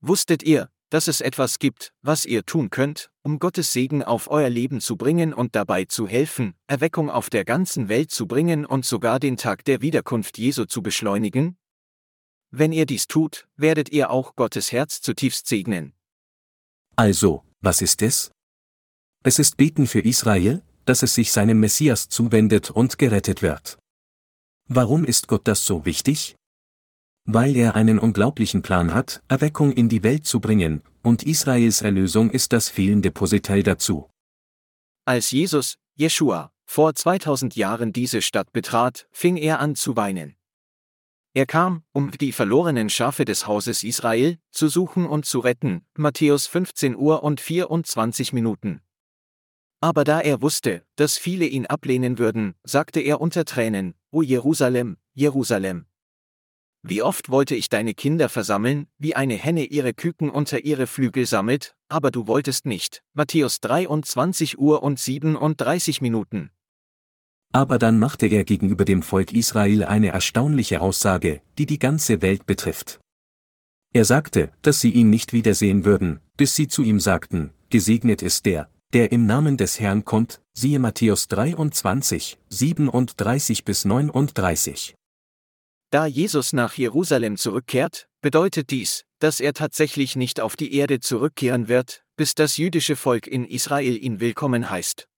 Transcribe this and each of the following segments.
Wusstet ihr, dass es etwas gibt, was ihr tun könnt, um Gottes Segen auf euer Leben zu bringen und dabei zu helfen, Erweckung auf der ganzen Welt zu bringen und sogar den Tag der Wiederkunft Jesu zu beschleunigen? Wenn ihr dies tut, werdet ihr auch Gottes Herz zutiefst segnen. Also, was ist es? Es ist Beten für Israel, dass es sich seinem Messias zuwendet und gerettet wird. Warum ist Gott das so wichtig? Weil er einen unglaublichen Plan hat, Erweckung in die Welt zu bringen, und Israels Erlösung ist das fehlende Puzzleteil dazu. Als Jesus, Jeshua, vor 2000 Jahren diese Stadt betrat, fing er an zu weinen. Er kam, um die verlorenen Schafe des Hauses Israel zu suchen und zu retten. Matthäus 15 Uhr und 24 Minuten. Aber da er wusste, dass viele ihn ablehnen würden, sagte er unter Tränen, O Jerusalem, Jerusalem. Wie oft wollte ich deine Kinder versammeln, wie eine Henne ihre Küken unter ihre Flügel sammelt, aber du wolltest nicht. Matthäus 23 Uhr und 37 Minuten. Aber dann machte er gegenüber dem Volk Israel eine erstaunliche Aussage, die die ganze Welt betrifft. Er sagte, dass sie ihn nicht wiedersehen würden, bis sie zu ihm sagten, Gesegnet ist der, der im Namen des Herrn kommt, siehe Matthäus 23, 37 bis 39. Da Jesus nach Jerusalem zurückkehrt, bedeutet dies, dass er tatsächlich nicht auf die Erde zurückkehren wird, bis das jüdische Volk in Israel ihn willkommen heißt.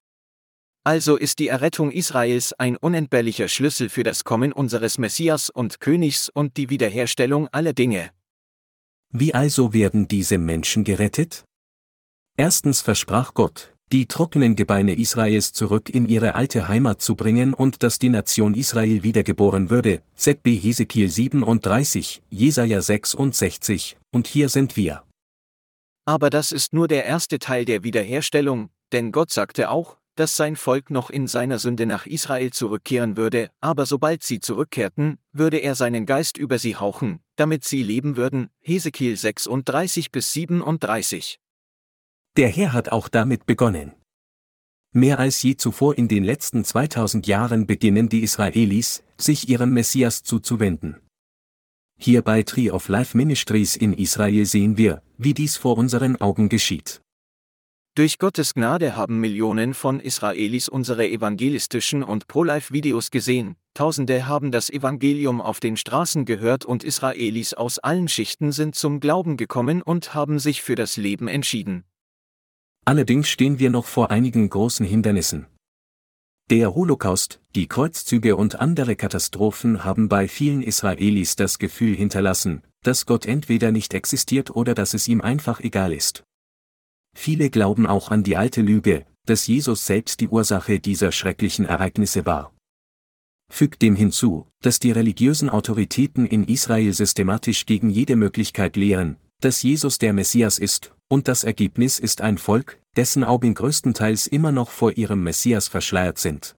Also ist die Errettung Israels ein unentbehrlicher Schlüssel für das Kommen unseres Messias und Königs und die Wiederherstellung aller Dinge. Wie also werden diese Menschen gerettet? Erstens versprach Gott, die trockenen Gebeine Israels zurück in ihre alte Heimat zu bringen und dass die Nation Israel wiedergeboren würde, ZB Hesekiel 37, Jesaja 66, und hier sind wir. Aber das ist nur der erste Teil der Wiederherstellung, denn Gott sagte auch, dass sein Volk noch in seiner Sünde nach Israel zurückkehren würde, aber sobald sie zurückkehrten, würde er seinen Geist über sie hauchen, damit sie leben würden. Hesekiel 36 bis 37. Der Herr hat auch damit begonnen. Mehr als je zuvor in den letzten 2000 Jahren beginnen die Israelis, sich ihrem Messias zuzuwenden. Hier bei Tree of Life Ministries in Israel sehen wir, wie dies vor unseren Augen geschieht. Durch Gottes Gnade haben Millionen von Israelis unsere evangelistischen und Pro-Life-Videos gesehen, Tausende haben das Evangelium auf den Straßen gehört und Israelis aus allen Schichten sind zum Glauben gekommen und haben sich für das Leben entschieden. Allerdings stehen wir noch vor einigen großen Hindernissen. Der Holocaust, die Kreuzzüge und andere Katastrophen haben bei vielen Israelis das Gefühl hinterlassen, dass Gott entweder nicht existiert oder dass es ihm einfach egal ist. Viele glauben auch an die alte Lüge, dass Jesus selbst die Ursache dieser schrecklichen Ereignisse war. Fügt dem hinzu, dass die religiösen Autoritäten in Israel systematisch gegen jede Möglichkeit lehren, dass Jesus der Messias ist, und das Ergebnis ist ein Volk, dessen Augen größtenteils immer noch vor ihrem Messias verschleiert sind.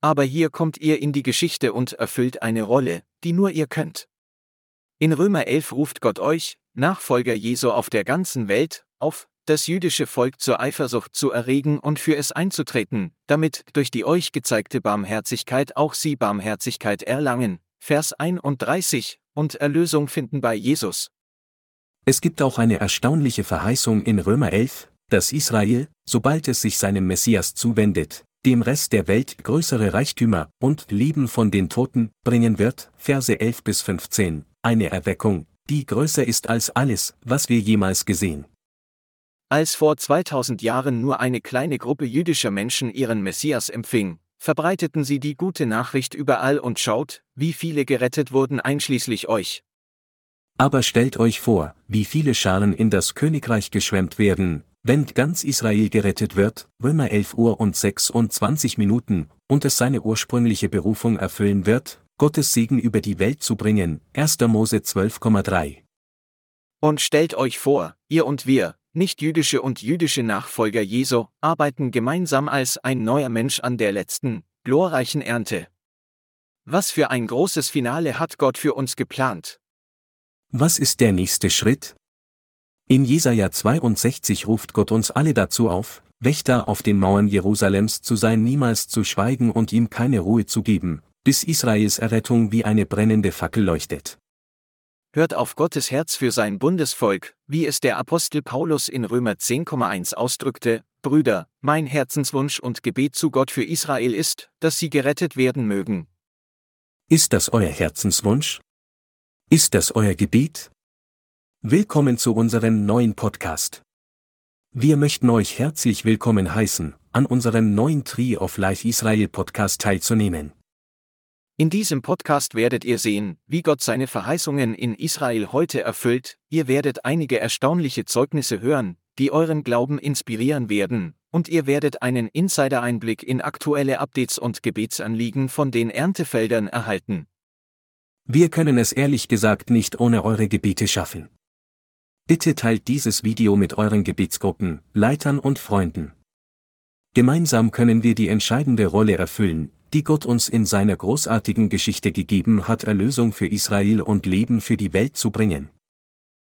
Aber hier kommt ihr in die Geschichte und erfüllt eine Rolle, die nur ihr könnt. In Römer 11 ruft Gott euch, Nachfolger Jesu auf der ganzen Welt, auf, das jüdische Volk zur Eifersucht zu erregen und für es einzutreten, damit durch die euch gezeigte Barmherzigkeit auch sie Barmherzigkeit erlangen. Vers 31 und Erlösung finden bei Jesus. Es gibt auch eine erstaunliche Verheißung in Römer 11, dass Israel, sobald es sich seinem Messias zuwendet, dem Rest der Welt größere Reichtümer und Leben von den Toten bringen wird, Verse 11 bis 15, eine Erweckung, die größer ist als alles, was wir jemals gesehen. Als vor 2000 Jahren nur eine kleine Gruppe jüdischer Menschen ihren Messias empfing, verbreiteten sie die gute Nachricht überall und schaut, wie viele gerettet wurden einschließlich euch. Aber stellt euch vor, wie viele Schalen in das Königreich geschwemmt werden, wenn ganz Israel gerettet wird, Römer 11 Uhr und 26 Minuten, und es seine ursprüngliche Berufung erfüllen wird, Gottes Segen über die Welt zu bringen, 1. Mose 12,3. Und stellt euch vor, ihr und wir, nicht-jüdische und jüdische Nachfolger Jesu, arbeiten gemeinsam als ein neuer Mensch an der letzten, glorreichen Ernte. Was für ein großes Finale hat Gott für uns geplant? Was ist der nächste Schritt? In Jesaja 62 ruft Gott uns alle dazu auf, Wächter auf den Mauern Jerusalems zu sein, niemals zu schweigen und ihm keine Ruhe zu geben, bis Israels Errettung wie eine brennende Fackel leuchtet. hört auf Gottes Herz für sein Bundesvolk, wie es der Apostel Paulus in Römer 10,1 ausdrückte, Brüder, mein Herzenswunsch und Gebet zu Gott für Israel ist, dass sie gerettet werden mögen. Ist das euer Herzenswunsch? Ist das euer Gebet? Willkommen zu unserem neuen Podcast. Wir möchten euch herzlich willkommen heißen, an unserem neuen Tree of Life Israel Podcast teilzunehmen. In diesem Podcast werdet ihr sehen, wie Gott seine Verheißungen in Israel heute erfüllt, ihr werdet einige erstaunliche Zeugnisse hören, die euren Glauben inspirieren werden, und ihr werdet einen Insider-Einblick in aktuelle Updates und Gebetsanliegen von den Erntefeldern erhalten. Wir können es ehrlich gesagt nicht ohne eure Gebete schaffen. Bitte teilt dieses Video mit euren Gebetsgruppen, Leitern und Freunden. Gemeinsam können wir die entscheidende Rolle erfüllen, die Gott uns in seiner großartigen Geschichte gegeben hat, Erlösung für Israel und Leben für die Welt zu bringen.